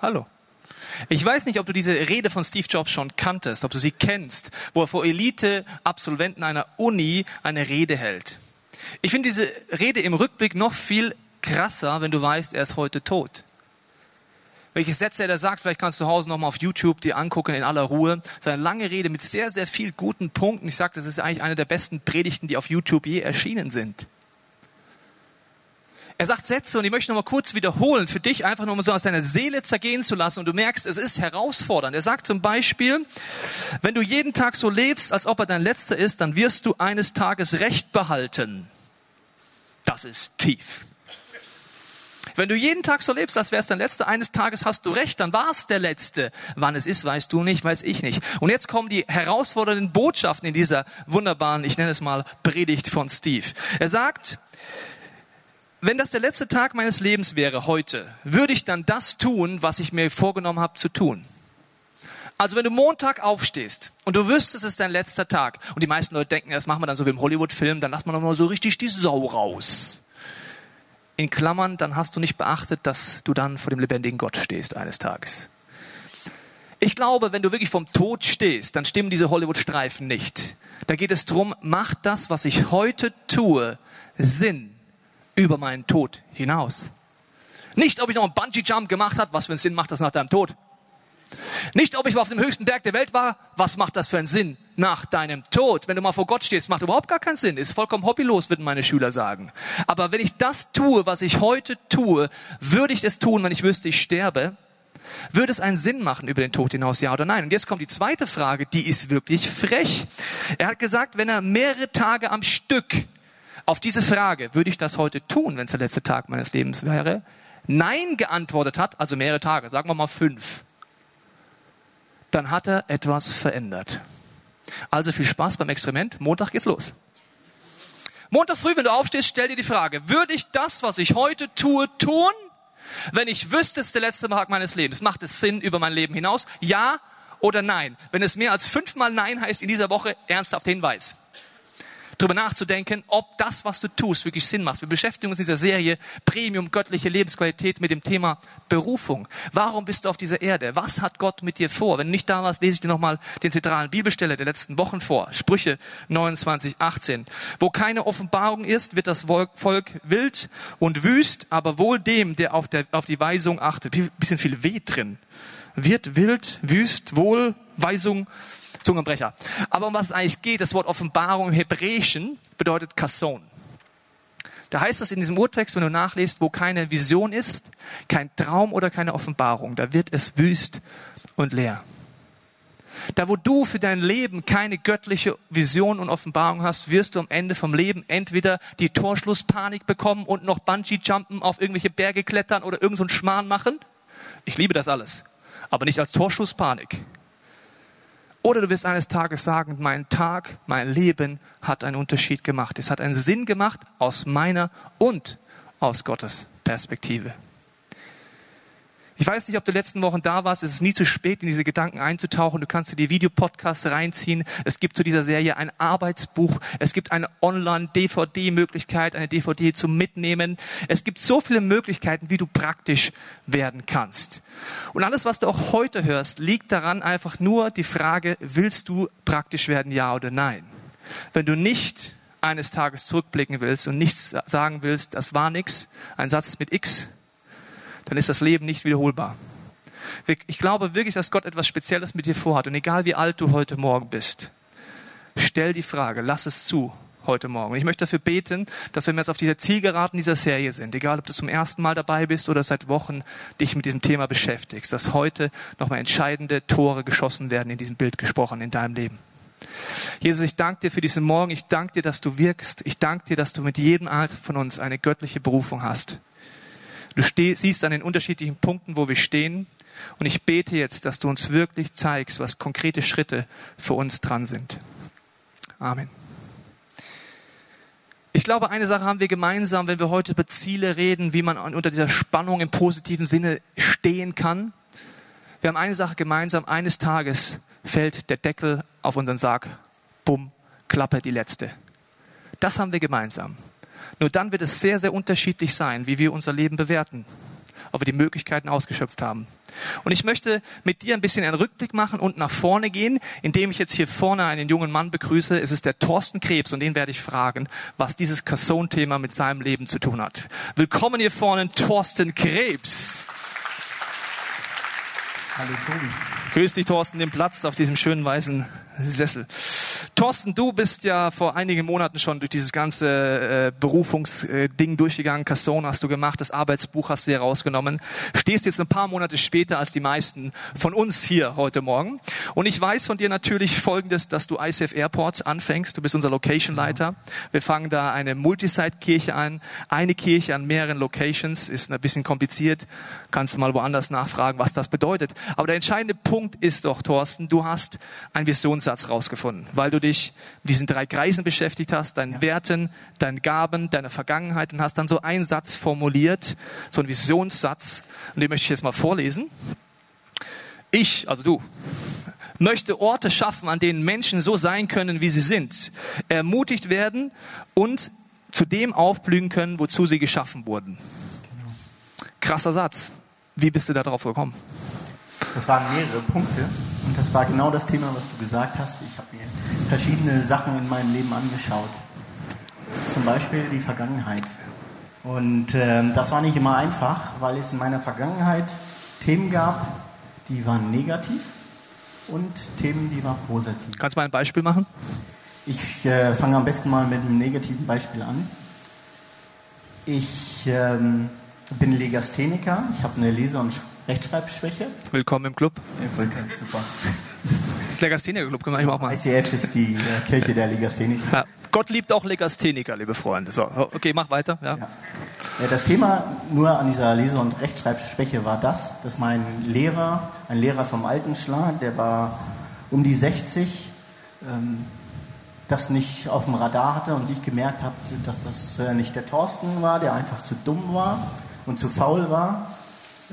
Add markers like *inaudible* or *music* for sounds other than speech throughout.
Hallo. Ich weiß nicht, ob du diese Rede von Steve Jobs schon kanntest, ob du sie kennst, wo er vor Elite-Absolventen einer Uni eine Rede hält. Ich finde diese Rede im Rückblick noch viel krasser, wenn du weißt, er ist heute tot. Welche Sätze er da sagt, vielleicht kannst du zu Hause nochmal auf YouTube dir angucken in aller Ruhe. Seine lange Rede mit sehr, sehr viel guten Punkten. Ich sage, das ist eigentlich eine der besten Predigten, die auf YouTube je erschienen sind. Er sagt Sätze und ich möchte nochmal kurz wiederholen, für dich einfach nochmal so aus deiner Seele zergehen zu lassen und du merkst, es ist herausfordernd. Er sagt zum Beispiel, wenn du jeden Tag so lebst, als ob er dein letzter ist, dann wirst du eines Tages Recht behalten. Das ist tief. Wenn du jeden Tag so lebst, als wäre es dein letzter, eines Tages hast du recht, dann war es der letzte. Wann es ist, weißt du nicht, weiß ich nicht. Und jetzt kommen die herausfordernden Botschaften in dieser wunderbaren, ich nenne es mal, Predigt von Steve. Er sagt, wenn das der letzte Tag meines Lebens wäre heute, würde ich dann das tun, was ich mir vorgenommen habe zu tun? Also wenn du Montag aufstehst und du wüsstest, es ist dein letzter Tag und die meisten Leute denken, das machen wir dann so wie im Hollywood-Film, dann lass man mal so richtig die Sau raus. In Klammern, dann hast du nicht beachtet, dass du dann vor dem lebendigen Gott stehst eines Tages. Ich glaube, wenn du wirklich vom Tod stehst, dann stimmen diese Hollywood-Streifen nicht. Da geht es drum, macht das, was ich heute tue, Sinn über meinen Tod hinaus. Nicht, ob ich noch einen Bungee-Jump gemacht habe, was für einen Sinn macht das nach deinem Tod. Nicht, ob ich mal auf dem höchsten Berg der Welt war, was macht das für einen Sinn nach deinem Tod? Wenn du mal vor Gott stehst, macht überhaupt gar keinen Sinn, ist vollkommen hobbylos, würden meine Schüler sagen. Aber wenn ich das tue, was ich heute tue, würde ich es tun, wenn ich wüsste, ich sterbe, würde es einen Sinn machen über den Tod hinaus, ja oder nein? Und jetzt kommt die zweite Frage, die ist wirklich frech. Er hat gesagt, wenn er mehrere Tage am Stück auf diese Frage, würde ich das heute tun, wenn es der letzte Tag meines Lebens wäre, Nein geantwortet hat, also mehrere Tage, sagen wir mal fünf, dann hat er etwas verändert. Also viel Spaß beim Experiment. Montag geht's los. Montag früh, wenn du aufstehst, stell dir die Frage, würde ich das, was ich heute tue, tun, wenn ich wüsste, es ist der letzte Tag meines Lebens? Macht es Sinn über mein Leben hinaus? Ja oder nein? Wenn es mehr als fünfmal Nein heißt in dieser Woche, ernsthaft Hinweis darüber nachzudenken, ob das, was du tust, wirklich Sinn macht. Wir beschäftigen uns in dieser Serie Premium göttliche Lebensqualität mit dem Thema Berufung. Warum bist du auf dieser Erde? Was hat Gott mit dir vor? Wenn du nicht da warst, lese ich dir nochmal den zentralen Bibelstelle der letzten Wochen vor. Sprüche 29, 18. Wo keine Offenbarung ist, wird das Volk wild und wüst, aber wohl dem, der auf, der, auf die Weisung achtet. Bisschen viel Weh drin. Wird wild, wüst, wohl, Weisung, Zungenbrecher. Aber um was es eigentlich geht, das Wort Offenbarung im Hebräischen bedeutet Kasson. Da heißt es in diesem Urtext, wenn du nachliest, wo keine Vision ist, kein Traum oder keine Offenbarung, da wird es wüst und leer. Da wo du für dein Leben keine göttliche Vision und Offenbarung hast, wirst du am Ende vom Leben entweder die Torschlusspanik bekommen und noch Bungee-Jumpen auf irgendwelche Berge klettern oder irgendeinen so Schmarrn machen. Ich liebe das alles. Aber nicht als Torschusspanik. Oder du wirst eines Tages sagen, mein Tag, mein Leben hat einen Unterschied gemacht. Es hat einen Sinn gemacht aus meiner und aus Gottes Perspektive. Ich weiß nicht, ob du letzten Wochen da warst. Es ist nie zu spät, in diese Gedanken einzutauchen. Du kannst dir die Videopodcasts reinziehen. Es gibt zu dieser Serie ein Arbeitsbuch. Es gibt eine Online-DVD-Möglichkeit, eine DVD zum Mitnehmen. Es gibt so viele Möglichkeiten, wie du praktisch werden kannst. Und alles, was du auch heute hörst, liegt daran einfach nur die Frage, willst du praktisch werden, ja oder nein? Wenn du nicht eines Tages zurückblicken willst und nichts sagen willst, das war nix, ein Satz mit X, dann ist das Leben nicht wiederholbar. Ich glaube wirklich, dass Gott etwas Spezielles mit dir vorhat. Und egal wie alt du heute Morgen bist, stell die Frage, lass es zu heute Morgen. Und ich möchte dafür beten, dass wenn wir jetzt auf dieser Zielgeraden dieser Serie sind, egal ob du zum ersten Mal dabei bist oder seit Wochen dich mit diesem Thema beschäftigst, dass heute nochmal entscheidende Tore geschossen werden, in diesem Bild gesprochen, in deinem Leben. Jesus, ich danke dir für diesen Morgen. Ich danke dir, dass du wirkst. Ich danke dir, dass du mit jedem Alter von uns eine göttliche Berufung hast. Du steh, siehst an den unterschiedlichen Punkten, wo wir stehen. Und ich bete jetzt, dass du uns wirklich zeigst, was konkrete Schritte für uns dran sind. Amen. Ich glaube, eine Sache haben wir gemeinsam, wenn wir heute über Ziele reden, wie man unter dieser Spannung im positiven Sinne stehen kann. Wir haben eine Sache gemeinsam. Eines Tages fällt der Deckel auf unseren Sarg. Bumm, Klappe, die letzte. Das haben wir gemeinsam. Nur dann wird es sehr, sehr unterschiedlich sein, wie wir unser Leben bewerten, ob wir die Möglichkeiten ausgeschöpft haben. Und ich möchte mit dir ein bisschen einen Rückblick machen und nach vorne gehen, indem ich jetzt hier vorne einen jungen Mann begrüße. Es ist der Thorsten Krebs und den werde ich fragen, was dieses Casson-Thema mit seinem Leben zu tun hat. Willkommen hier vorne, Thorsten Krebs. Hallo Tobi. Grüß dich, Thorsten, den Platz auf diesem schönen weißen Sessel. Thorsten, du bist ja vor einigen Monaten schon durch dieses ganze äh, Berufungsding durchgegangen. Casson hast du gemacht, das Arbeitsbuch hast du dir rausgenommen. Stehst jetzt ein paar Monate später als die meisten von uns hier heute Morgen. Und ich weiß von dir natürlich Folgendes, dass du ICF Airport anfängst. Du bist unser Location-Leiter. Wir fangen da eine Multisite-Kirche an. Eine Kirche an mehreren Locations. Ist ein bisschen kompliziert. Kannst du mal woanders nachfragen, was das bedeutet. Aber der entscheidende Punkt ist doch, Thorsten, du hast einen Visionssatz rausgefunden, weil du dich mit diesen drei Kreisen beschäftigt hast, deinen ja. Werten, deinen Gaben, deiner Vergangenheit und hast dann so einen Satz formuliert, so einen Visionssatz, und den möchte ich jetzt mal vorlesen. Ich, also du, möchte Orte schaffen, an denen Menschen so sein können, wie sie sind, ermutigt werden und zu dem aufblühen können, wozu sie geschaffen wurden. Krasser Satz. Wie bist du da drauf gekommen? Das waren mehrere Punkte. Das war genau das Thema, was du gesagt hast. Ich habe mir verschiedene Sachen in meinem Leben angeschaut. Zum Beispiel die Vergangenheit. Und ähm, das war nicht immer einfach, weil es in meiner Vergangenheit Themen gab, die waren negativ und Themen, die waren positiv. Kannst du mal ein Beispiel machen? Ich äh, fange am besten mal mit einem negativen Beispiel an. Ich ähm, bin Legastheniker, ich habe eine Leser- und Rechtschreibschwäche. Willkommen im Club. Ja, willkommen, super. *laughs* Legastheniker-Club können wir auch mal. ICF ist die äh, Kirche der Legastheniker. Ja. Gott liebt auch Legastheniker, liebe Freunde. So, okay, mach weiter. Ja. ja. Das Thema nur an dieser Lese- und Rechtschreibschwäche war das, dass mein Lehrer, ein Lehrer vom Altenschlag, der war um die 60, ähm, das nicht auf dem Radar hatte und ich gemerkt habe, dass das äh, nicht der Thorsten war, der einfach zu dumm war und zu faul war,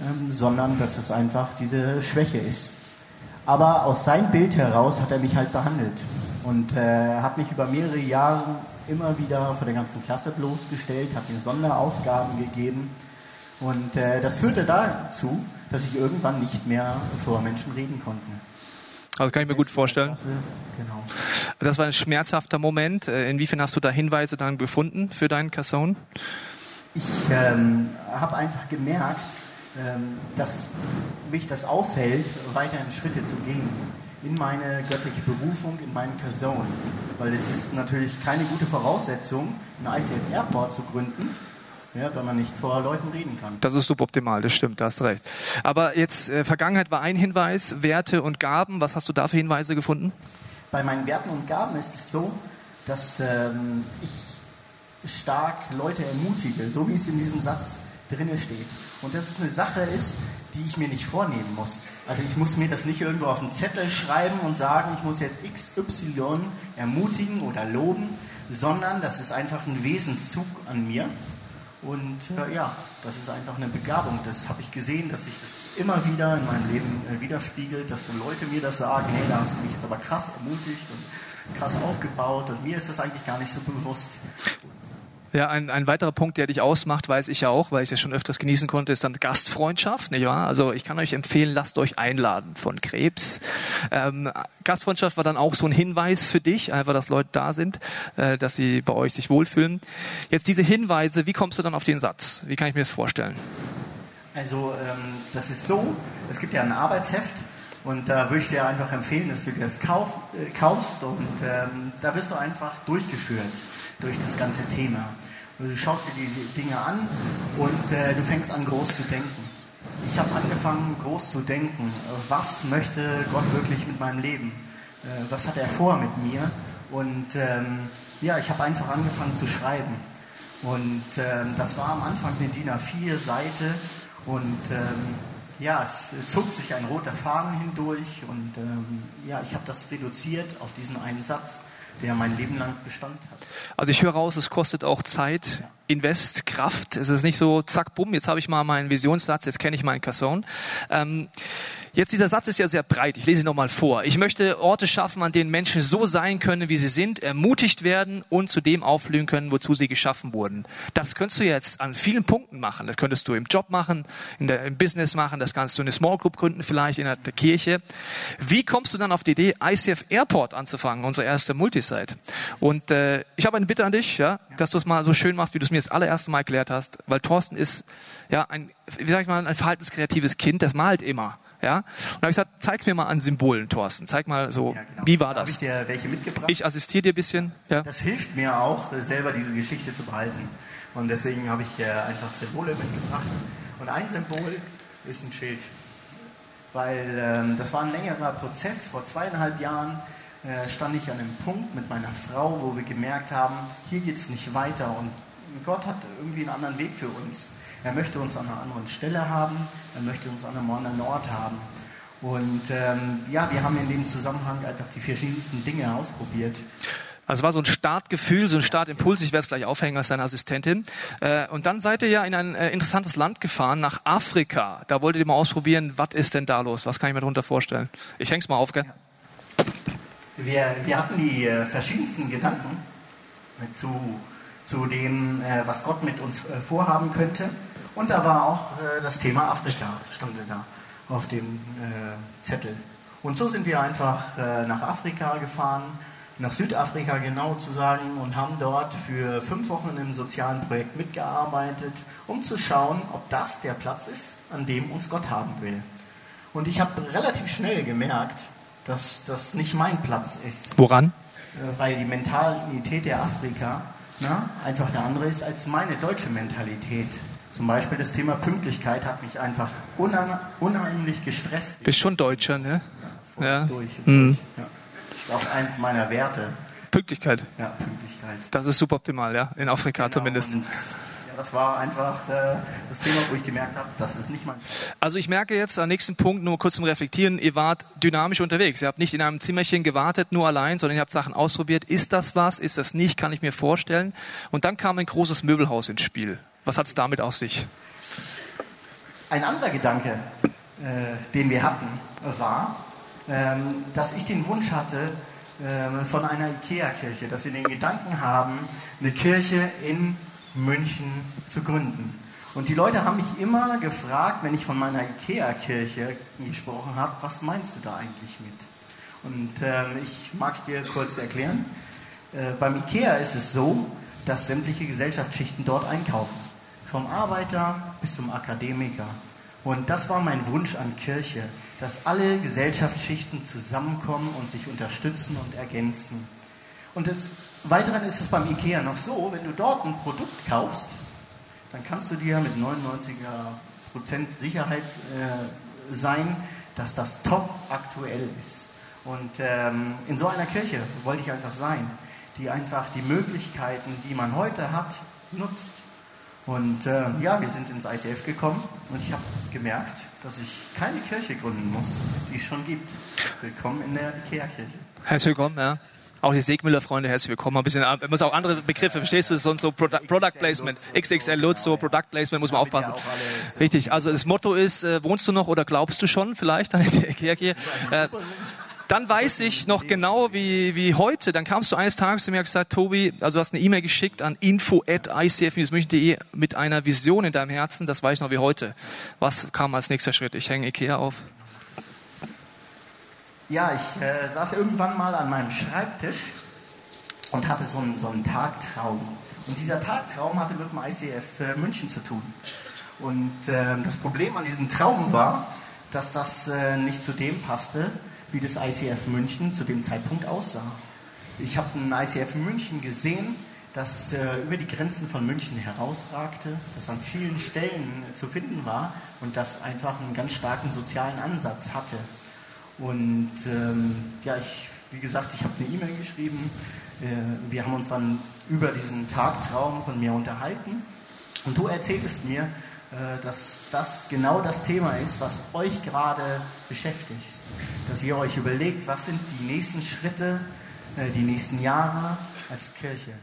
ähm, sondern dass es einfach diese Schwäche ist. Aber aus seinem Bild heraus hat er mich halt behandelt und äh, hat mich über mehrere Jahre immer wieder vor der ganzen Klasse bloßgestellt, hat mir Sonderaufgaben gegeben und äh, das führte dazu, dass ich irgendwann nicht mehr vor Menschen reden konnte. Also kann ich mir gut vorstellen. Genau. Das war ein schmerzhafter Moment. Äh, inwiefern hast du da Hinweise dann gefunden für deinen Casson? Ich ähm, habe einfach gemerkt, dass mich das auffällt, weiter in Schritte zu gehen in meine göttliche Berufung, in meinen Person. Weil es ist natürlich keine gute Voraussetzung, einen ICF Airport zu gründen, ja, wenn man nicht vor Leuten reden kann. Das ist suboptimal, das stimmt, da hast recht. Aber jetzt, äh, Vergangenheit war ein Hinweis, Werte und Gaben, was hast du da für Hinweise gefunden? Bei meinen Werten und Gaben ist es so, dass ähm, ich stark Leute ermutige, so wie es in diesem Satz drinne steht. Und dass es eine Sache ist, die ich mir nicht vornehmen muss. Also ich muss mir das nicht irgendwo auf einen Zettel schreiben und sagen, ich muss jetzt XY ermutigen oder loben, sondern das ist einfach ein Wesenszug an mir. Und äh, ja, das ist einfach eine Begabung. Das habe ich gesehen, dass sich das immer wieder in meinem Leben äh, widerspiegelt, dass so Leute mir das sagen, hey, da hast du mich jetzt aber krass ermutigt und krass aufgebaut und mir ist das eigentlich gar nicht so bewusst. Ja, ein, ein weiterer Punkt, der dich ausmacht, weiß ich ja auch, weil ich ja schon öfters genießen konnte, ist dann Gastfreundschaft, nicht wahr? Also ich kann euch empfehlen, lasst euch einladen von Krebs. Ähm, Gastfreundschaft war dann auch so ein Hinweis für dich, einfach, dass Leute da sind, äh, dass sie bei euch sich wohlfühlen. Jetzt diese Hinweise, wie kommst du dann auf den Satz? Wie kann ich mir das vorstellen? Also ähm, das ist so, es gibt ja ein Arbeitsheft und da würde ich dir einfach empfehlen, dass du dir das kauf, äh, kaufst und ähm, da wirst du einfach durchgeführt durch das ganze Thema. Du schaust dir die Dinge an und äh, du fängst an, groß zu denken. Ich habe angefangen, groß zu denken. Was möchte Gott wirklich mit meinem Leben? Äh, was hat er vor mit mir? Und ähm, ja, ich habe einfach angefangen zu schreiben. Und ähm, das war am Anfang eine DIN A4-Seite und ähm, ja, es zog sich ein roter Faden hindurch und ähm, ja, ich habe das reduziert auf diesen einen Satz der mein Leben lang Bestand hat. Also ich höre raus, es kostet auch Zeit, Invest, Kraft. Es ist nicht so, zack, bumm, jetzt habe ich mal meinen Visionssatz, jetzt kenne ich meinen Casson. Ähm, Jetzt dieser Satz ist ja sehr breit. Ich lese ihn nochmal vor. Ich möchte Orte schaffen, an denen Menschen so sein können, wie sie sind, ermutigt werden und zu dem aufblühen können, wozu sie geschaffen wurden. Das könntest du jetzt an vielen Punkten machen. Das könntest du im Job machen, in der, im Business machen, das kannst du in eine Small Group gründen, vielleicht in der Kirche. Wie kommst du dann auf die Idee, ICF Airport anzufangen, unsere erste Multisite? Und äh, ich habe eine Bitte an dich, ja, dass du es mal so schön machst, wie du es mir das allererste Mal erklärt hast, weil Thorsten ist ja ein, wie sag ich mal, ein verhaltenskreatives Kind, das malt immer. Ja? Und da habe ich gesagt, zeig mir mal an Symbolen, Thorsten. Zeig mal so, ja, genau. wie war das? Habe ich dir welche mitgebracht? Ich assistiere dir ein bisschen. Ja. Das hilft mir auch, selber diese Geschichte zu behalten. Und deswegen habe ich äh, einfach Symbole mitgebracht. Und ein Symbol ist ein Schild. Weil ähm, das war ein längerer Prozess. Vor zweieinhalb Jahren äh, stand ich an einem Punkt mit meiner Frau, wo wir gemerkt haben, hier geht es nicht weiter. Und Gott hat irgendwie einen anderen Weg für uns. Er möchte uns an einer anderen Stelle haben, er möchte uns an einem anderen Ort haben. Und ähm, ja, wir haben in dem Zusammenhang einfach die verschiedensten Dinge ausprobiert. Also war so ein Startgefühl, so ein Startimpuls. Ich werde es gleich aufhängen als seine Assistentin. Äh, und dann seid ihr ja in ein äh, interessantes Land gefahren, nach Afrika. Da wolltet ihr mal ausprobieren, was ist denn da los? Was kann ich mir darunter vorstellen? Ich häng's mal auf, gell? Wir, wir hatten die äh, verschiedensten Gedanken zu, zu dem, äh, was Gott mit uns äh, vorhaben könnte. Und da war auch äh, das Thema Afrika, stand da auf dem äh, Zettel. Und so sind wir einfach äh, nach Afrika gefahren, nach Südafrika genau zu sagen, und haben dort für fünf Wochen in einem sozialen Projekt mitgearbeitet, um zu schauen, ob das der Platz ist, an dem uns Gott haben will. Und ich habe relativ schnell gemerkt, dass das nicht mein Platz ist. Woran? Äh, weil die Mentalität der Afrika na, einfach eine andere ist als meine deutsche Mentalität. Zum Beispiel das Thema Pünktlichkeit hat mich einfach unheimlich gestresst. Bist schon Deutscher, ne? Ja. ja. Durch mhm. Ja. Das ist auch eins meiner Werte. Pünktlichkeit. Ja, Pünktlichkeit. Das ist suboptimal, ja, in Afrika genau, zumindest. Und, ja, das war einfach äh, das Thema, wo ich gemerkt habe, das ist nicht mein. Also ich merke jetzt am nächsten Punkt, nur kurz zum Reflektieren, ihr wart dynamisch unterwegs. Ihr habt nicht in einem Zimmerchen gewartet, nur allein, sondern ihr habt Sachen ausprobiert. Ist das was? Ist das nicht? Kann ich mir vorstellen. Und dann kam ein großes Möbelhaus ins Spiel. Was hat es damit auf sich? Ein anderer Gedanke, äh, den wir hatten, war, ähm, dass ich den Wunsch hatte äh, von einer IKEA-Kirche, dass wir den Gedanken haben, eine Kirche in München zu gründen. Und die Leute haben mich immer gefragt, wenn ich von meiner IKEA-Kirche gesprochen habe, was meinst du da eigentlich mit? Und äh, ich mag es dir kurz erklären. Äh, beim IKEA ist es so, dass sämtliche Gesellschaftsschichten dort einkaufen. Vom Arbeiter bis zum Akademiker. Und das war mein Wunsch an Kirche, dass alle Gesellschaftsschichten zusammenkommen und sich unterstützen und ergänzen. Und des Weiteren ist es beim IKEA noch so, wenn du dort ein Produkt kaufst, dann kannst du dir mit 99% Sicherheit äh, sein, dass das top aktuell ist. Und ähm, in so einer Kirche wollte ich einfach sein, die einfach die Möglichkeiten, die man heute hat, nutzt. Und äh, ja, wir sind ins ICF gekommen und ich habe gemerkt, dass ich keine Kirche gründen muss, die es schon gibt. Willkommen in der IKEA-Kirche. Herzlich willkommen, ja. Auch die Segmüller-Freunde, herzlich willkommen. Ein bisschen, man muss auch andere Begriffe, verstehst du? So, so Product, Product Placement, XXL Lutz, so Product Placement, muss man aufpassen. Richtig, also das Motto ist, äh, wohnst du noch oder glaubst du schon vielleicht an der IKEA-Kirche? Äh, dann weiß ich noch genau wie, wie heute. Dann kamst du eines Tages zu mir und gesagt, Tobi, also du hast eine E-Mail geschickt an info at icf-münchen.de mit einer Vision in deinem Herzen. Das weiß ich noch wie heute. Was kam als nächster Schritt? Ich hänge Ikea auf. Ja, ich äh, saß irgendwann mal an meinem Schreibtisch und hatte so einen, so einen Tagtraum. Und dieser Tagtraum hatte mit dem ICF äh, München zu tun. Und äh, das Problem an diesem Traum war, dass das äh, nicht zu dem passte, wie das ICF München zu dem Zeitpunkt aussah. Ich habe ein ICF München gesehen, das äh, über die Grenzen von München herausragte, das an vielen Stellen äh, zu finden war und das einfach einen ganz starken sozialen Ansatz hatte. Und ähm, ja, ich, wie gesagt, ich habe eine E-Mail geschrieben. Äh, wir haben uns dann über diesen Tagtraum von mir unterhalten. Und du erzähltest mir, dass das genau das Thema ist, was euch gerade beschäftigt. Dass ihr euch überlegt, was sind die nächsten Schritte, äh, die nächsten Jahre als Kirche.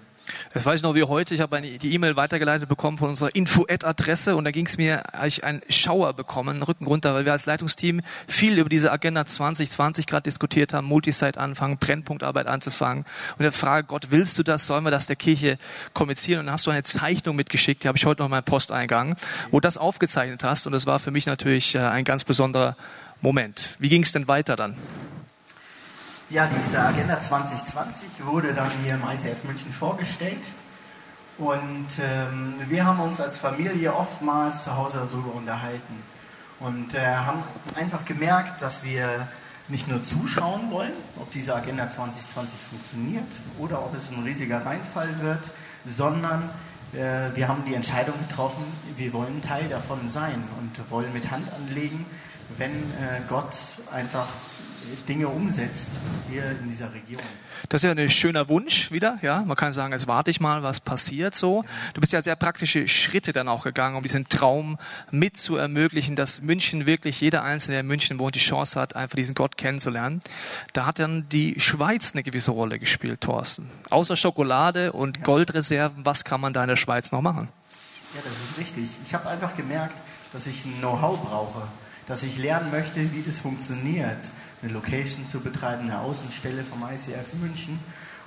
Das weiß ich noch wie heute. Ich habe die E-Mail weitergeleitet bekommen von unserer Info-Ad-Adresse und da ging es mir, habe ich einen Schauer bekommen, einen Rücken runter, weil wir als Leitungsteam viel über diese Agenda 2020 gerade diskutiert haben, Multisite anfangen, Brennpunktarbeit anzufangen und der Frage, Gott, willst du das? Sollen wir das der Kirche kommunizieren? Und dann hast du eine Zeichnung mitgeschickt, die habe ich heute noch in meinem Posteingang, wo das aufgezeichnet hast und das war für mich natürlich äh, ein ganz besonderer Moment. Wie ging es denn weiter dann? Ja, diese Agenda 2020 wurde dann hier im ICF München vorgestellt. Und ähm, wir haben uns als Familie oftmals zu Hause darüber unterhalten. Und äh, haben einfach gemerkt, dass wir nicht nur zuschauen wollen, ob diese Agenda 2020 funktioniert oder ob es ein riesiger Reinfall wird, sondern äh, wir haben die Entscheidung getroffen, wir wollen Teil davon sein und wollen mit Hand anlegen, wenn äh, Gott einfach Dinge umsetzt hier in dieser Region. Das ist ja ein schöner Wunsch wieder, ja. Man kann sagen, jetzt warte ich mal, was passiert so. Du bist ja sehr praktische Schritte dann auch gegangen, um diesen Traum mit zu ermöglichen, dass München wirklich jeder Einzelne, der in München wohnt, die Chance hat, einfach diesen Gott kennenzulernen. Da hat dann die Schweiz eine gewisse Rolle gespielt, Thorsten. Außer Schokolade und Goldreserven, was kann man da in der Schweiz noch machen? Ja, das ist richtig. Ich habe einfach gemerkt, dass ich ein Know-how brauche, dass ich lernen möchte, wie das funktioniert eine Location zu betreiben, eine Außenstelle vom ICF München.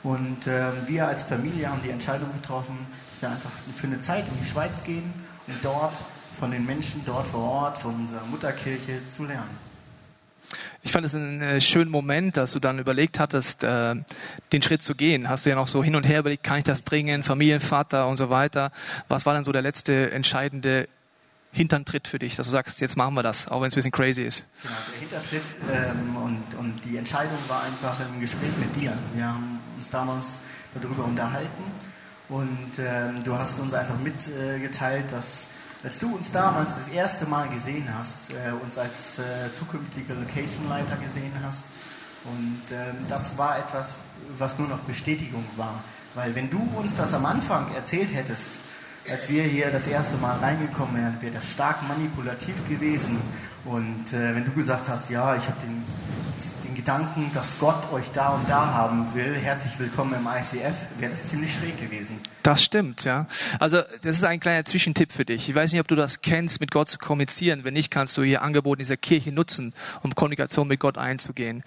Und äh, wir als Familie haben die Entscheidung getroffen, dass wir einfach für eine Zeit in die Schweiz gehen und dort von den Menschen dort vor Ort, von unserer Mutterkirche zu lernen. Ich fand es einen äh, schönen Moment, dass du dann überlegt hattest, äh, den Schritt zu gehen. Hast du ja noch so hin und her überlegt, kann ich das bringen, Familienvater und so weiter. Was war dann so der letzte entscheidende Hinterntritt für dich, dass du sagst, jetzt machen wir das, auch wenn es ein bisschen crazy ist? Genau, der Hintertritt ähm, und, und die Entscheidung war einfach im Gespräch mit dir. Wir haben uns damals darüber unterhalten und ähm, du hast uns einfach mitgeteilt, dass als du uns damals das erste Mal gesehen hast, äh, uns als äh, zukünftiger Location-Leiter gesehen hast und ähm, das war etwas, was nur noch Bestätigung war. Weil wenn du uns das am Anfang erzählt hättest, als wir hier das erste Mal reingekommen wären, wäre das stark manipulativ gewesen. Und äh, wenn du gesagt hast, ja, ich habe den, den Gedanken, dass Gott euch da und da haben will, herzlich willkommen im ICF, wäre das ziemlich schräg gewesen. Das stimmt, ja. Also das ist ein kleiner Zwischentipp für dich. Ich weiß nicht, ob du das kennst, mit Gott zu kommunizieren. Wenn nicht, kannst du hier Angebote dieser Kirche nutzen, um Kommunikation mit Gott einzugehen.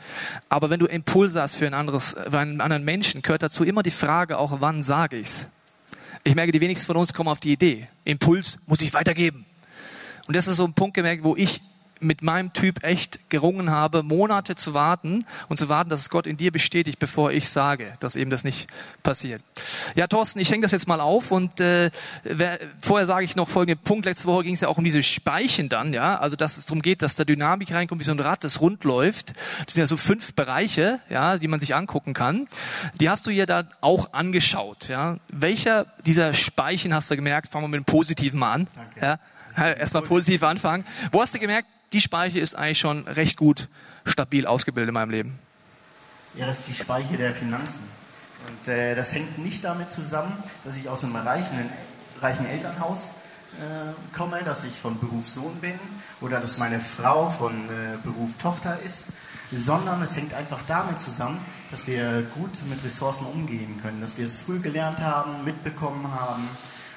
Aber wenn du Impulse hast für ein anderes, für einen anderen Menschen, gehört dazu immer die Frage auch, wann sage ich's? Ich merke, die wenigsten von uns kommen auf die Idee. Impuls muss ich weitergeben. Und das ist so ein Punkt gemerkt, wo ich mit meinem Typ echt gerungen habe, Monate zu warten und zu warten, dass es Gott in dir bestätigt, bevor ich sage, dass eben das nicht passiert. Ja, Thorsten, ich hänge das jetzt mal auf und äh, wer, vorher sage ich noch folgenden Punkt. Letzte Woche ging es ja auch um diese Speichen dann, ja, also dass es darum geht, dass da Dynamik reinkommt, wie so ein Rad, das rund läuft. Das sind ja so fünf Bereiche, ja, die man sich angucken kann. Die hast du hier da auch angeschaut, ja. Welcher dieser Speichen hast du gemerkt? Fangen wir mit dem Positiven mal an. Danke. Ja. Erstmal positiv anfangen. Wo hast du gemerkt, die Speiche ist eigentlich schon recht gut stabil ausgebildet in meinem Leben. Ja, das ist die Speiche der Finanzen. Und äh, das hängt nicht damit zusammen, dass ich aus einem reichen, reichen Elternhaus äh, komme, dass ich von Beruf Sohn bin oder dass meine Frau von äh, Beruf Tochter ist, sondern es hängt einfach damit zusammen, dass wir gut mit Ressourcen umgehen können, dass wir es früh gelernt haben, mitbekommen haben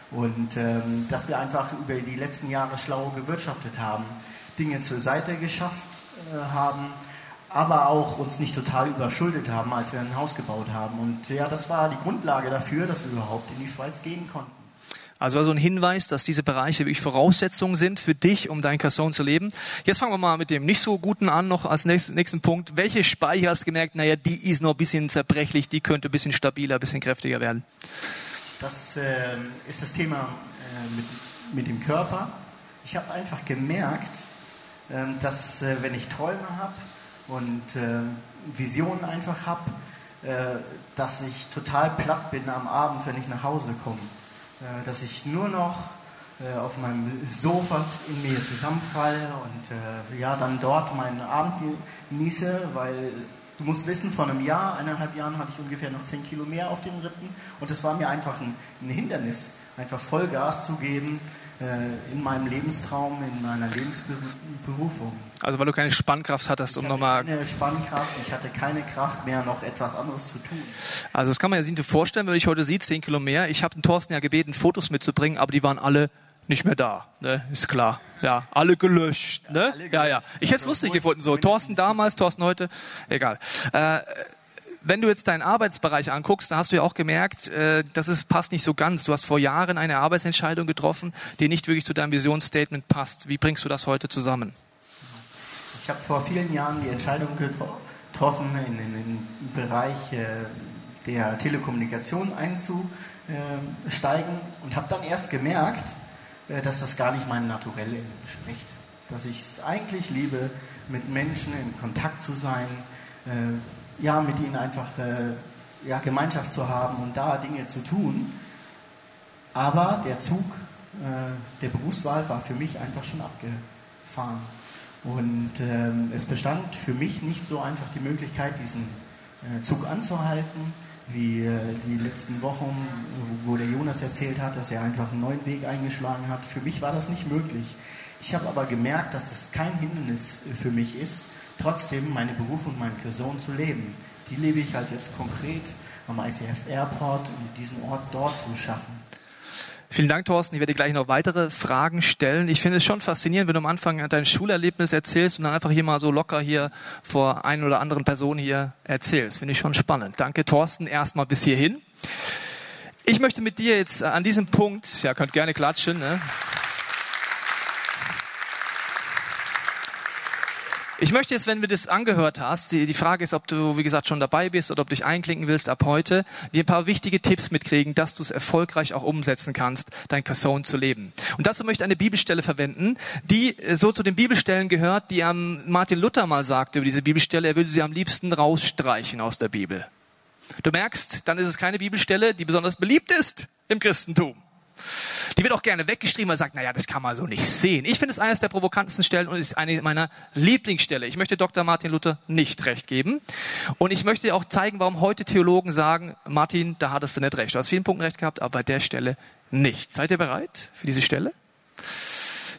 und ähm, dass wir einfach über die letzten Jahre schlau gewirtschaftet haben. Dinge zur Seite geschafft äh, haben, aber auch uns nicht total überschuldet haben, als wir ein Haus gebaut haben. Und ja, das war die Grundlage dafür, dass wir überhaupt in die Schweiz gehen konnten. Also also ein Hinweis, dass diese Bereiche wirklich Voraussetzungen sind für dich, um dein Kasson zu leben. Jetzt fangen wir mal mit dem nicht so guten an, noch als nächsten, nächsten Punkt. Welche Speicher hast du gemerkt, naja, die ist noch ein bisschen zerbrechlich, die könnte ein bisschen stabiler, ein bisschen kräftiger werden? Das äh, ist das Thema äh, mit, mit dem Körper. Ich habe einfach gemerkt, dass äh, wenn ich Träume habe und ähm, Visionen einfach habe, äh, dass ich total platt bin am Abend, wenn ich nach Hause komme. Äh, dass ich nur noch auf meinem Sofa in mir zusammenfalle und ja, dann dort meinen Abend genieße, weil du musst wissen, vor einem Jahr, eineinhalb Jahren hatte ich ungefähr noch zehn Kilo mehr auf den Rippen und das war mir einfach ein, ein Hindernis. einfach Vollgas zu geben äh, in meinem Lebenstraum, in meiner Lebensberufung. Also weil du keine Spannkraft hattest, um nochmal... Keine Spannkraft, ich hatte keine Kraft mehr, noch etwas anderes zu tun. Also das kann man ja sich vorstellen, wenn ich heute sehe, 10 Kilo mehr. Ich habe den Thorsten ja gebeten, Fotos mitzubringen, aber die waren alle nicht mehr da, ne? ist klar. Ja, alle gelöscht, ne? Alle gelöscht. Ja, ja. Ich hätte es also lustig gefunden, so Thorsten damals, Thorsten heute, egal. Äh, wenn du jetzt deinen Arbeitsbereich anguckst, dann hast du ja auch gemerkt, äh, dass es passt nicht so ganz. Du hast vor Jahren eine Arbeitsentscheidung getroffen, die nicht wirklich zu deinem Visionsstatement passt. Wie bringst du das heute zusammen? Ich habe vor vielen Jahren die Entscheidung getroffen, in, in den Bereich äh, der Telekommunikation einzusteigen und habe dann erst gemerkt, äh, dass das gar nicht meinem Naturell entspricht. Dass ich es eigentlich liebe, mit Menschen in Kontakt zu sein, äh, ja, mit ihnen einfach äh, ja, Gemeinschaft zu haben und da Dinge zu tun. Aber der Zug der Berufswahl war für mich einfach schon abgefahren. Und ähm, es bestand für mich nicht so einfach die Möglichkeit, diesen Zug anzuhalten wie äh, die letzten Wochen, wo der Jonas erzählt hat, dass er einfach einen neuen Weg eingeschlagen hat. Für mich war das nicht möglich. Ich habe aber gemerkt, dass das kein Hindernis für mich ist, trotzdem meine Berufung, meine Person zu leben. Die lebe ich halt jetzt konkret am ICF Airport, um diesen Ort dort zu schaffen. Vielen Dank, Thorsten. Ich werde gleich noch weitere Fragen stellen. Ich finde es schon faszinierend, wenn du am Anfang dein Schulerlebnis erzählst und dann einfach hier mal so locker hier vor ein oder anderen Personen hier erzählst. Finde ich schon spannend. Danke, Thorsten, erstmal bis hierhin. Ich möchte mit dir jetzt an diesem Punkt, ja, könnt gerne klatschen, ne? Ich möchte jetzt, wenn du das angehört hast, die, die Frage ist, ob du, wie gesagt, schon dabei bist oder ob du dich einklinken willst ab heute, dir ein paar wichtige Tipps mitkriegen, dass du es erfolgreich auch umsetzen kannst, dein Kasson zu leben. Und dazu möchte ich eine Bibelstelle verwenden, die so zu den Bibelstellen gehört, die am Martin Luther mal sagte über diese Bibelstelle, er würde sie am liebsten rausstreichen aus der Bibel. Du merkst, dann ist es keine Bibelstelle, die besonders beliebt ist im Christentum. Die wird auch gerne weggeschrieben, weil sagt, naja, das kann man so nicht sehen. Ich finde es eines der provokantesten Stellen und ist eine meiner Lieblingsstelle. Ich möchte Dr. Martin Luther nicht recht geben. Und ich möchte auch zeigen, warum heute Theologen sagen, Martin, da hattest du nicht recht. Du hast vielen Punkten recht gehabt, aber bei der Stelle nicht. Seid ihr bereit für diese Stelle?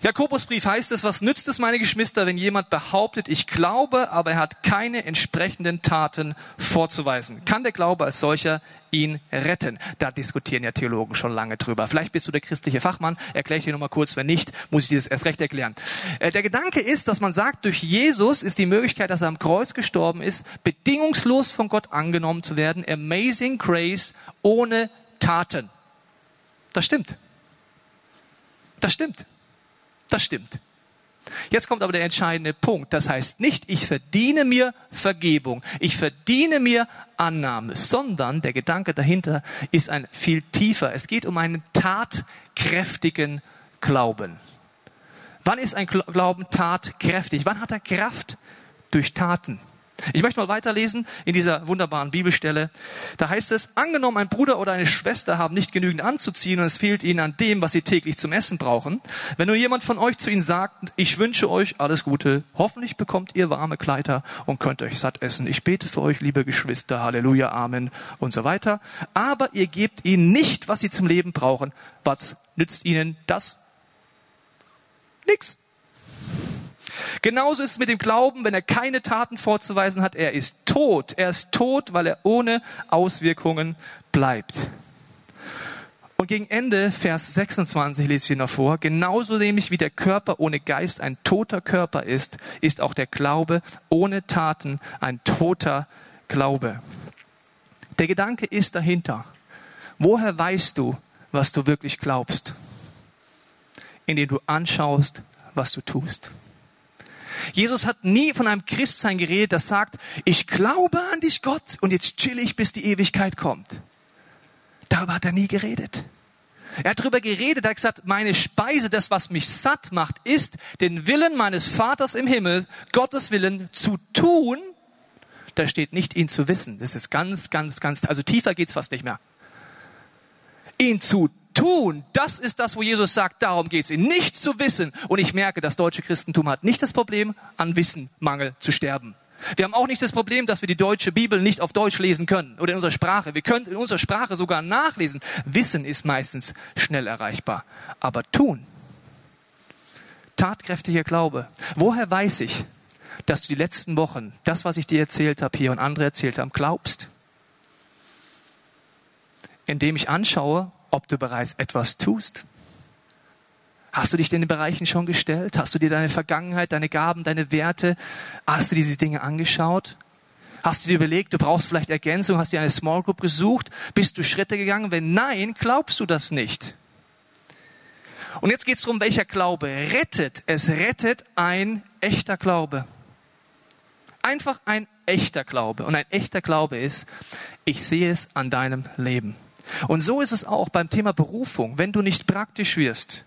Jakobusbrief heißt es, was nützt es, meine Geschwister, wenn jemand behauptet, ich glaube, aber er hat keine entsprechenden Taten vorzuweisen? Kann der Glaube als solcher ihn retten? Da diskutieren ja Theologen schon lange drüber. Vielleicht bist du der christliche Fachmann, erkläre ich dir nochmal kurz. Wenn nicht, muss ich dir das erst recht erklären. Äh, der Gedanke ist, dass man sagt, durch Jesus ist die Möglichkeit, dass er am Kreuz gestorben ist, bedingungslos von Gott angenommen zu werden. Amazing Grace ohne Taten. Das stimmt. Das stimmt. Das stimmt. Jetzt kommt aber der entscheidende Punkt. Das heißt nicht, ich verdiene mir Vergebung, ich verdiene mir Annahme, sondern der Gedanke dahinter ist ein viel tiefer. Es geht um einen tatkräftigen Glauben. Wann ist ein Glauben tatkräftig? Wann hat er Kraft? Durch Taten. Ich möchte mal weiterlesen in dieser wunderbaren Bibelstelle. Da heißt es, angenommen ein Bruder oder eine Schwester haben nicht genügend anzuziehen und es fehlt ihnen an dem, was sie täglich zum Essen brauchen. Wenn nur jemand von euch zu ihnen sagt, ich wünsche euch alles Gute, hoffentlich bekommt ihr warme Kleider und könnt euch satt essen. Ich bete für euch, liebe Geschwister, Halleluja, Amen und so weiter. Aber ihr gebt ihnen nicht, was sie zum Leben brauchen. Was nützt ihnen das? Nix. Genauso ist es mit dem Glauben, wenn er keine Taten vorzuweisen hat, er ist tot. Er ist tot, weil er ohne Auswirkungen bleibt. Und gegen Ende Vers 26 lese ich hier noch vor. Genauso nämlich wie der Körper ohne Geist ein toter Körper ist, ist auch der Glaube ohne Taten ein toter Glaube. Der Gedanke ist dahinter. Woher weißt du, was du wirklich glaubst? Indem du anschaust, was du tust. Jesus hat nie von einem Christsein geredet, das sagt, ich glaube an dich Gott und jetzt chill ich, bis die Ewigkeit kommt. Darüber hat er nie geredet. Er hat darüber geredet, er hat gesagt, meine Speise, das, was mich satt macht, ist, den Willen meines Vaters im Himmel, Gottes Willen zu tun. Da steht nicht, ihn zu wissen. Das ist ganz, ganz, ganz, also tiefer geht's fast nicht mehr. Ihn zu tun, das ist das, wo Jesus sagt, darum geht es ihm. Nicht zu wissen. Und ich merke, das deutsche Christentum hat nicht das Problem, an Wissenmangel zu sterben. Wir haben auch nicht das Problem, dass wir die deutsche Bibel nicht auf Deutsch lesen können oder in unserer Sprache. Wir können in unserer Sprache sogar nachlesen. Wissen ist meistens schnell erreichbar. Aber tun, tatkräftiger Glaube. Woher weiß ich, dass du die letzten Wochen das, was ich dir erzählt habe hier und andere erzählt haben, glaubst? Indem ich anschaue, ob du bereits etwas tust. Hast du dich in den Bereichen schon gestellt? Hast du dir deine Vergangenheit, deine Gaben, deine Werte, hast du diese Dinge angeschaut? Hast du dir überlegt, du brauchst vielleicht Ergänzung, hast dir eine Small Group gesucht? Bist du Schritte gegangen? Wenn nein, glaubst du das nicht. Und jetzt geht es darum, welcher Glaube rettet. Es rettet ein echter Glaube. Einfach ein echter Glaube. Und ein echter Glaube ist, ich sehe es an deinem Leben. Und so ist es auch beim Thema Berufung. Wenn du nicht praktisch wirst,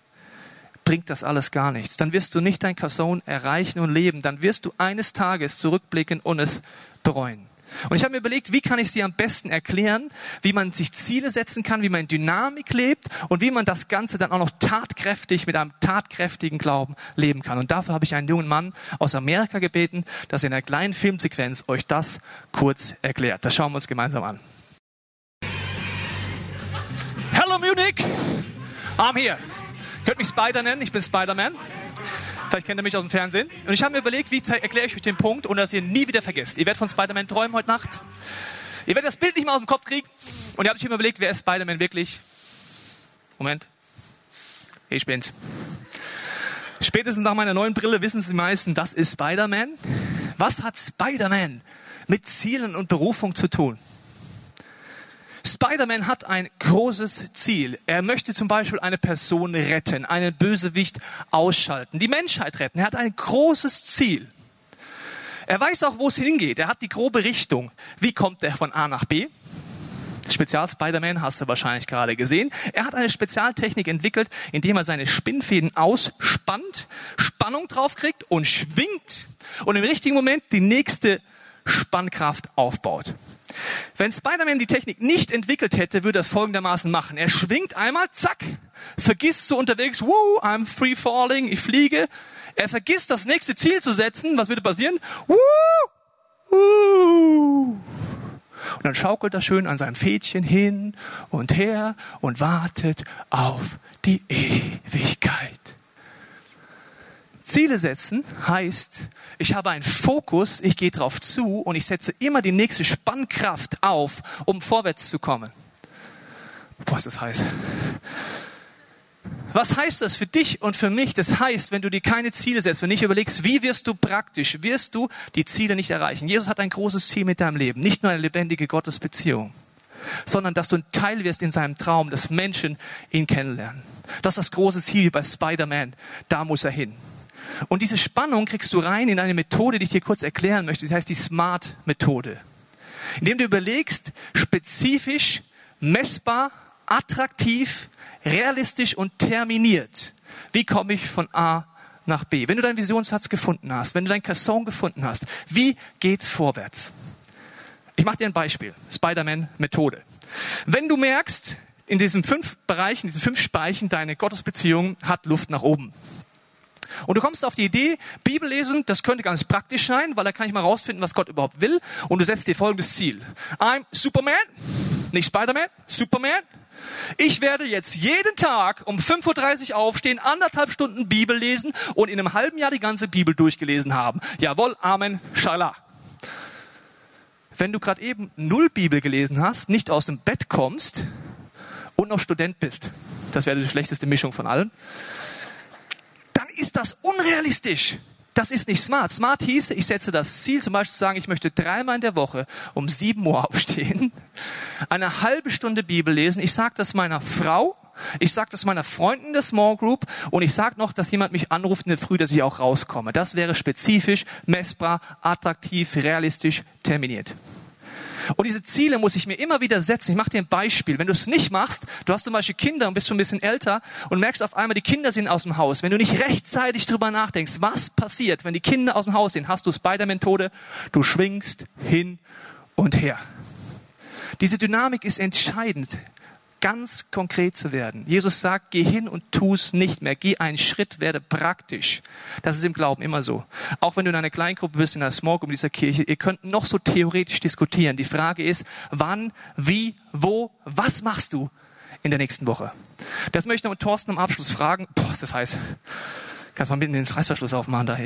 bringt das alles gar nichts. Dann wirst du nicht dein Kasson erreichen und leben. Dann wirst du eines Tages zurückblicken und es bereuen. Und ich habe mir überlegt, wie kann ich sie am besten erklären, wie man sich Ziele setzen kann, wie man in Dynamik lebt und wie man das Ganze dann auch noch tatkräftig mit einem tatkräftigen Glauben leben kann. Und dafür habe ich einen jungen Mann aus Amerika gebeten, dass er in einer kleinen Filmsequenz euch das kurz erklärt. Das schauen wir uns gemeinsam an. I'm here. Könnt mich Spider nennen, ich bin Spider-Man. Vielleicht kennt ihr mich aus dem Fernsehen. Und ich habe mir überlegt, wie erkläre ich euch den Punkt, ohne dass ihr nie wieder vergesst. Ihr werdet von Spider-Man träumen heute Nacht. Ihr werdet das Bild nicht mehr aus dem Kopf kriegen. Und ihr habt euch immer überlegt, wer ist Spider-Man wirklich? Moment. Ich bin's. Spätestens nach meiner neuen Brille wissen es die meisten, das ist Spider-Man. Was hat Spider-Man mit Zielen und Berufung zu tun? Spider-Man hat ein großes Ziel. Er möchte zum Beispiel eine Person retten, einen Bösewicht ausschalten, die Menschheit retten. Er hat ein großes Ziel. Er weiß auch, wo es hingeht. Er hat die grobe Richtung. Wie kommt er von A nach B? Spezial Spider-Man hast du wahrscheinlich gerade gesehen. Er hat eine Spezialtechnik entwickelt, indem er seine Spinnfäden ausspannt, Spannung draufkriegt und schwingt und im richtigen Moment die nächste Spannkraft aufbaut. Wenn Spider-Man die Technik nicht entwickelt hätte, würde er es folgendermaßen machen. Er schwingt einmal, zack, vergisst so unterwegs, woo, I'm free falling, ich fliege. Er vergisst das nächste Ziel zu setzen. Was würde passieren? Woo, woo. Und dann schaukelt er schön an seinem Fädchen hin und her und wartet auf die Ewigkeit. Ziele setzen heißt, ich habe einen Fokus, ich gehe drauf zu und ich setze immer die nächste Spannkraft auf, um vorwärts zu kommen. Boah, ist das heiß. Was heißt das für dich und für mich? Das heißt, wenn du dir keine Ziele setzt, wenn du nicht überlegst, wie wirst du praktisch, wirst du die Ziele nicht erreichen. Jesus hat ein großes Ziel mit deinem Leben, nicht nur eine lebendige Gottesbeziehung, sondern dass du ein Teil wirst in seinem Traum, dass Menschen ihn kennenlernen. Das ist das große Ziel bei Spider-Man. Da muss er hin. Und diese Spannung kriegst du rein in eine Methode, die ich dir kurz erklären möchte. Das heißt die Smart-Methode. Indem du überlegst, spezifisch, messbar, attraktiv, realistisch und terminiert. Wie komme ich von A nach B? Wenn du deinen Visionssatz gefunden hast, wenn du dein Casson gefunden hast, wie geht's vorwärts? Ich mache dir ein Beispiel. Spider-Man-Methode. Wenn du merkst, in diesen fünf Bereichen, diesen fünf Speichen, deine Gottesbeziehung hat Luft nach oben. Und du kommst auf die Idee, Bibel lesen, das könnte ganz praktisch sein, weil da kann ich mal rausfinden, was Gott überhaupt will. Und du setzt dir folgendes Ziel. I'm Superman, nicht Spider-Man, Superman. Ich werde jetzt jeden Tag um 5.30 Uhr aufstehen, anderthalb Stunden Bibel lesen und in einem halben Jahr die ganze Bibel durchgelesen haben. Jawohl, Amen, Shallah. Wenn du gerade eben null Bibel gelesen hast, nicht aus dem Bett kommst und noch Student bist, das wäre die schlechteste Mischung von allen, das unrealistisch. Das ist nicht smart. Smart hieße, ich setze das Ziel, zum Beispiel zu sagen, ich möchte dreimal in der Woche um sieben Uhr *laughs* aufstehen, eine halbe Stunde Bibel lesen. Ich sage das meiner Frau, ich sage das meiner Freunden der Small Group und ich sage noch, dass jemand mich anruft in der Früh, dass ich auch rauskomme. Das wäre spezifisch, messbar, attraktiv, realistisch, terminiert. Und diese Ziele muss ich mir immer wieder setzen. Ich mache dir ein Beispiel. Wenn du es nicht machst, du hast zum Beispiel Kinder und bist schon ein bisschen älter und merkst auf einmal, die Kinder sind aus dem Haus. Wenn du nicht rechtzeitig drüber nachdenkst, was passiert, wenn die Kinder aus dem Haus sind, hast du Spider-Methode. Du schwingst hin und her. Diese Dynamik ist entscheidend. Ganz konkret zu werden. Jesus sagt, geh hin und tu es nicht mehr. Geh einen Schritt, werde praktisch. Das ist im Glauben immer so. Auch wenn du in einer Kleingruppe bist, in einer Small Group dieser Kirche, ihr könnt noch so theoretisch diskutieren. Die Frage ist, wann, wie, wo, was machst du in der nächsten Woche? Das möchte ich noch Thorsten am Abschluss fragen. Boah, ist das heiß. Kannst mal mitten den Reißverschluss aufmachen. Da.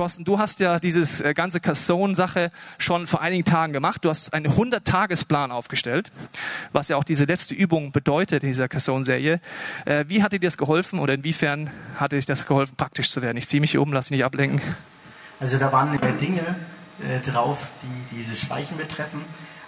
Thorsten, du hast ja dieses äh, ganze Casson-Sache schon vor einigen Tagen gemacht. Du hast einen 100-Tagesplan aufgestellt, was ja auch diese letzte Übung bedeutet, dieser Casson-Serie. Äh, wie hat dir das geholfen oder inwiefern hat dir das geholfen, praktisch zu werden? Ich ziehe mich um, lass dich nicht ablenken. Also da waren Dinge äh, drauf, die diese Speichen betreffen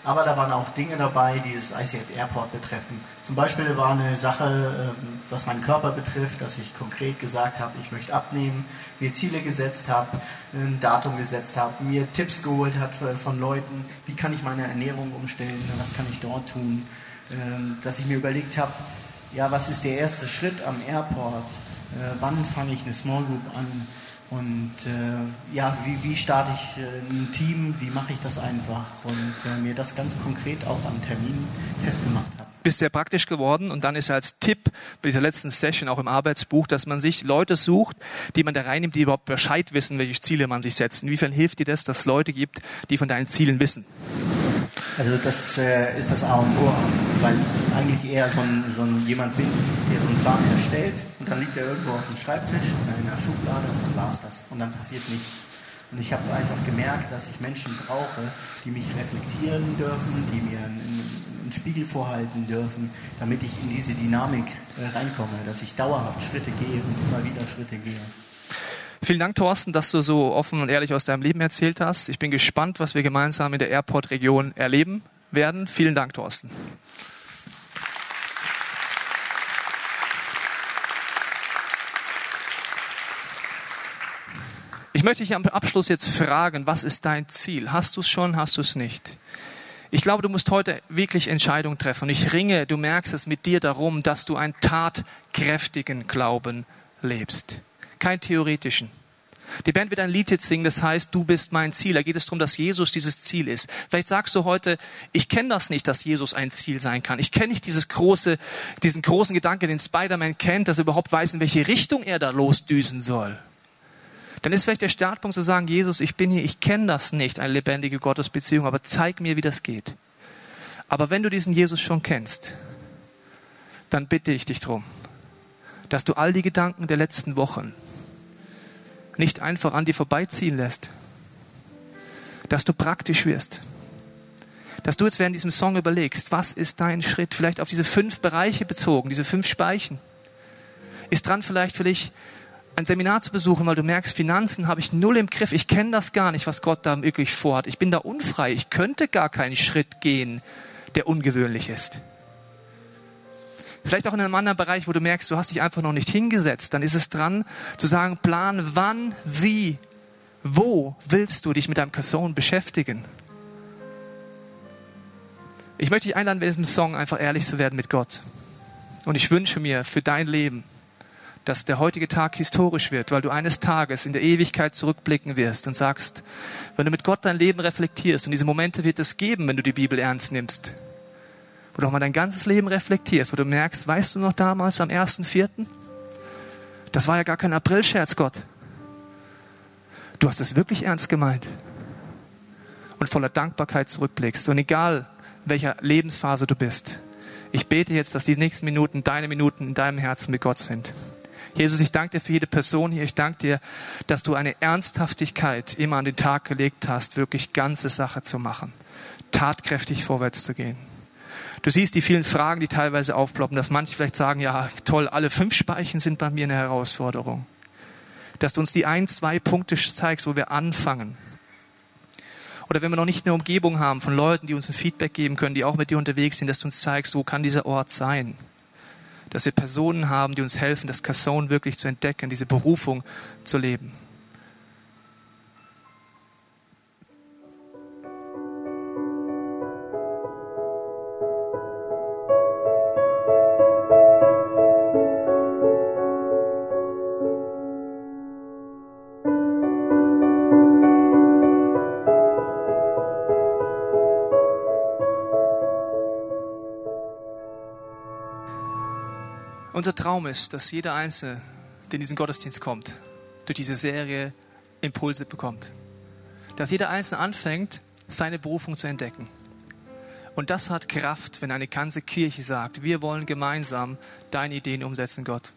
aber da waren auch Dinge dabei, die das ICF Airport betreffen. Zum Beispiel war eine Sache, ähm, was meinen Körper betrifft, dass ich konkret gesagt habe, ich möchte abnehmen, mir Ziele gesetzt habe, ein Datum gesetzt habe, mir Tipps geholt habe von Leuten, wie kann ich meine Ernährung umstellen, was kann ich dort tun, ähm, dass ich mir überlegt habe, ja, was ist der erste Schritt am Airport, äh, wann fange ich eine Small Group an, und äh, ja, wie, wie starte ich äh, ein Team, wie mache ich das einfach und äh, mir das ganz konkret auch am Termin festgemacht habe. Bist sehr praktisch geworden und dann ist als Tipp bei dieser letzten Session auch im Arbeitsbuch, dass man sich Leute sucht, die man da reinnimmt, die überhaupt Bescheid wissen, welche Ziele man sich setzt. Inwiefern hilft dir das, dass es Leute gibt, die von deinen Zielen wissen? Also das äh, ist das A und O, weil ich eigentlich eher so ein, so ein jemand bin, der so einen Plan erstellt und dann liegt er irgendwo auf dem Schreibtisch in der Schublade und dann war es das und dann passiert nichts. Und ich habe einfach gemerkt, dass ich Menschen brauche, die mich reflektieren dürfen, die mir einen, einen Spiegel vorhalten dürfen, damit ich in diese Dynamik äh, reinkomme, dass ich dauerhaft Schritte gehe und immer wieder Schritte gehe. Vielen Dank, Thorsten, dass du so offen und ehrlich aus deinem Leben erzählt hast. Ich bin gespannt, was wir gemeinsam in der Airport-Region erleben werden. Vielen Dank, Thorsten. Ich möchte dich am Abschluss jetzt fragen, was ist dein Ziel? Hast du es schon, hast du es nicht? Ich glaube, du musst heute wirklich Entscheidungen treffen. Ich ringe, du merkst es mit dir darum, dass du einen tatkräftigen Glauben lebst keinen theoretischen. Die Band wird ein Lied jetzt singen, das heißt, du bist mein Ziel. Da geht es darum, dass Jesus dieses Ziel ist. Vielleicht sagst du heute, ich kenne das nicht, dass Jesus ein Ziel sein kann. Ich kenne nicht dieses große, diesen großen Gedanke, den Spider-Man kennt, dass er überhaupt weiß, in welche Richtung er da losdüsen soll. Dann ist vielleicht der Startpunkt zu sagen, Jesus, ich bin hier, ich kenne das nicht, eine lebendige Gottesbeziehung, aber zeig mir, wie das geht. Aber wenn du diesen Jesus schon kennst, dann bitte ich dich drum, dass du all die Gedanken der letzten Wochen, nicht einfach an dir vorbeiziehen lässt. Dass du praktisch wirst. Dass du jetzt während diesem Song überlegst, was ist dein Schritt? Vielleicht auf diese fünf Bereiche bezogen, diese fünf Speichen. Ist dran vielleicht für dich ein Seminar zu besuchen, weil du merkst, Finanzen habe ich null im Griff. Ich kenne das gar nicht, was Gott da wirklich vorhat. Ich bin da unfrei. Ich könnte gar keinen Schritt gehen, der ungewöhnlich ist. Vielleicht auch in einem anderen Bereich, wo du merkst, du hast dich einfach noch nicht hingesetzt. Dann ist es dran zu sagen, plan wann, wie, wo willst du dich mit deinem Kasson beschäftigen? Ich möchte dich einladen, bei diesem Song einfach ehrlich zu werden mit Gott. Und ich wünsche mir für dein Leben, dass der heutige Tag historisch wird, weil du eines Tages in der Ewigkeit zurückblicken wirst und sagst, wenn du mit Gott dein Leben reflektierst, und diese Momente wird es geben, wenn du die Bibel ernst nimmst, wo du auch mal dein ganzes Leben reflektierst, wo du merkst, weißt du noch damals am 1.4.? Das war ja gar kein Aprilscherz, Gott. Du hast es wirklich ernst gemeint. Und voller Dankbarkeit zurückblickst. Und egal, welcher Lebensphase du bist, ich bete jetzt, dass die nächsten Minuten deine Minuten in deinem Herzen mit Gott sind. Jesus, ich danke dir für jede Person hier. Ich danke dir, dass du eine Ernsthaftigkeit immer an den Tag gelegt hast, wirklich ganze Sache zu machen, tatkräftig vorwärts zu gehen. Du siehst die vielen Fragen, die teilweise aufploppen, dass manche vielleicht sagen, ja, toll, alle fünf Speichen sind bei mir eine Herausforderung. Dass du uns die ein, zwei Punkte zeigst, wo wir anfangen. Oder wenn wir noch nicht eine Umgebung haben von Leuten, die uns ein Feedback geben können, die auch mit dir unterwegs sind, dass du uns zeigst, wo kann dieser Ort sein. Dass wir Personen haben, die uns helfen, das Kasson wirklich zu entdecken, diese Berufung zu leben. Unser Traum ist, dass jeder Einzelne, der in diesen Gottesdienst kommt, durch diese Serie Impulse bekommt. Dass jeder Einzelne anfängt, seine Berufung zu entdecken. Und das hat Kraft, wenn eine ganze Kirche sagt, wir wollen gemeinsam deine Ideen umsetzen, Gott.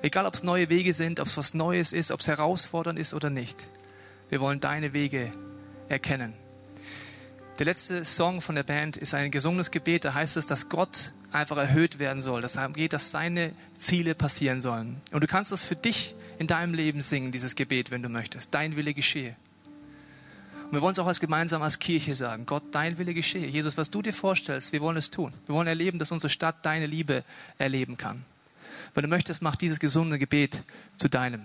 Egal, ob es neue Wege sind, ob es was Neues ist, ob es herausfordernd ist oder nicht. Wir wollen deine Wege erkennen. Der letzte Song von der Band ist ein gesungenes Gebet. Da heißt es, dass Gott einfach erhöht werden soll. Das geht, dass seine Ziele passieren sollen. Und du kannst das für dich in deinem Leben singen, dieses Gebet, wenn du möchtest. Dein Wille geschehe. Und wir wollen es auch als gemeinsam als Kirche sagen. Gott, dein Wille geschehe. Jesus, was du dir vorstellst, wir wollen es tun. Wir wollen erleben, dass unsere Stadt deine Liebe erleben kann. Wenn du möchtest, mach dieses gesunde Gebet zu deinem.